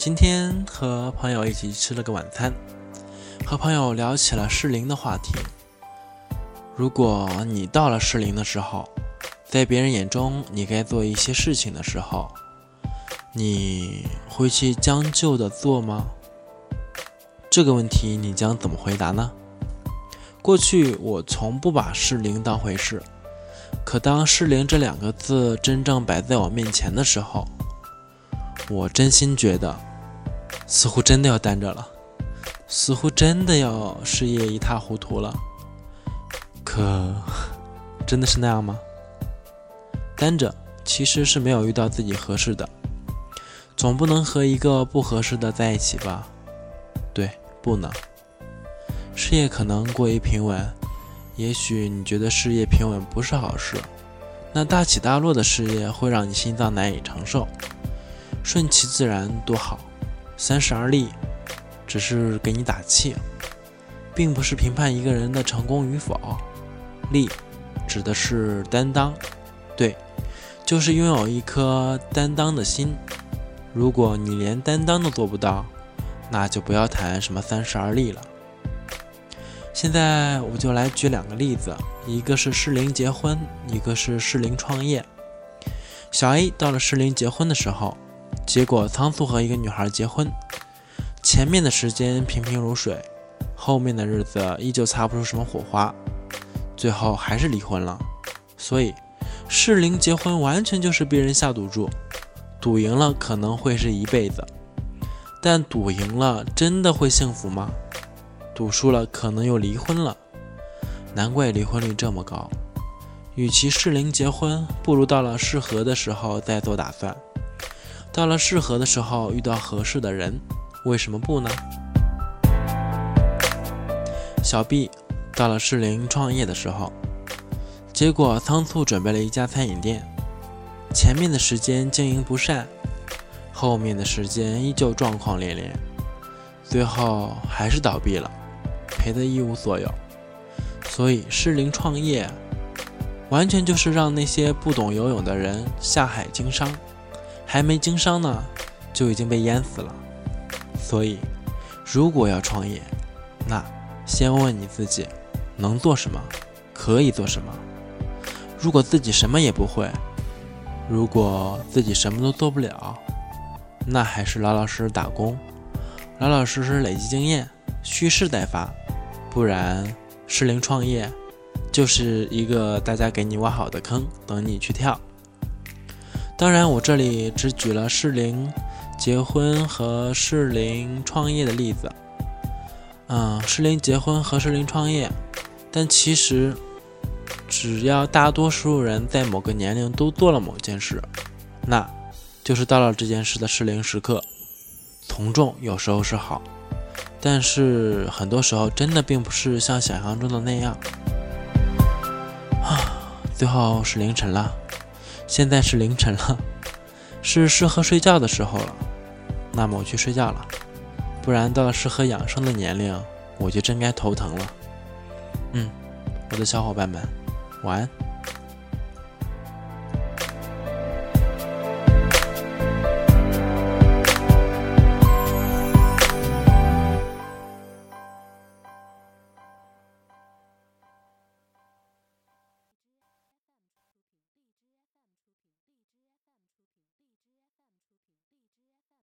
今天和朋友一起吃了个晚餐，和朋友聊起了适龄的话题。如果你到了适龄的时候，在别人眼中你该做一些事情的时候，你会去将就的做吗？这个问题你将怎么回答呢？过去我从不把适龄当回事，可当适龄这两个字真正摆在我面前的时候，我真心觉得。似乎真的要单着了，似乎真的要事业一塌糊涂了。可，真的是那样吗？单着其实是没有遇到自己合适的，总不能和一个不合适的在一起吧？对，不能。事业可能过于平稳，也许你觉得事业平稳不是好事，那大起大落的事业会让你心脏难以承受。顺其自然多好。三十而立，只是给你打气，并不是评判一个人的成功与否。立，指的是担当，对，就是拥有一颗担当的心。如果你连担当都做不到，那就不要谈什么三十而立了。现在我就来举两个例子，一个是适龄结婚，一个是适龄创业。小 A 到了适龄结婚的时候。结果仓促和一个女孩结婚，前面的时间平平如水，后面的日子依旧擦不出什么火花，最后还是离婚了。所以适龄结婚完全就是被人下赌注，赌赢了可能会是一辈子，但赌赢了真的会幸福吗？赌输了可能又离婚了，难怪离婚率这么高。与其适龄结婚，不如到了适合的时候再做打算。到了适合的时候，遇到合适的人，为什么不呢？小 B 到了适龄创业的时候，结果仓促准备了一家餐饮店，前面的时间经营不善，后面的时间依旧状况连连，最后还是倒闭了，赔得一无所有。所以适龄创业，完全就是让那些不懂游泳的人下海经商。还没经商呢，就已经被淹死了。所以，如果要创业，那先问你自己能做什么，可以做什么。如果自己什么也不会，如果自己什么都做不了，那还是老老实实打工，老老实实累积经验，蓄势待发。不然，适龄创业就是一个大家给你挖好的坑，等你去跳。当然，我这里只举了适龄结婚和适龄创业的例子。嗯，适龄结婚和适龄创业，但其实只要大多数人在某个年龄都做了某件事，那就是到了这件事的适龄时刻。从众有时候是好，但是很多时候真的并不是像想象中的那样。啊，最后是凌晨了。现在是凌晨了，是适合睡觉的时候了。那么我去睡觉了，不然到了适合养生的年龄，我就真该头疼了。嗯，我的小伙伴们，晚安。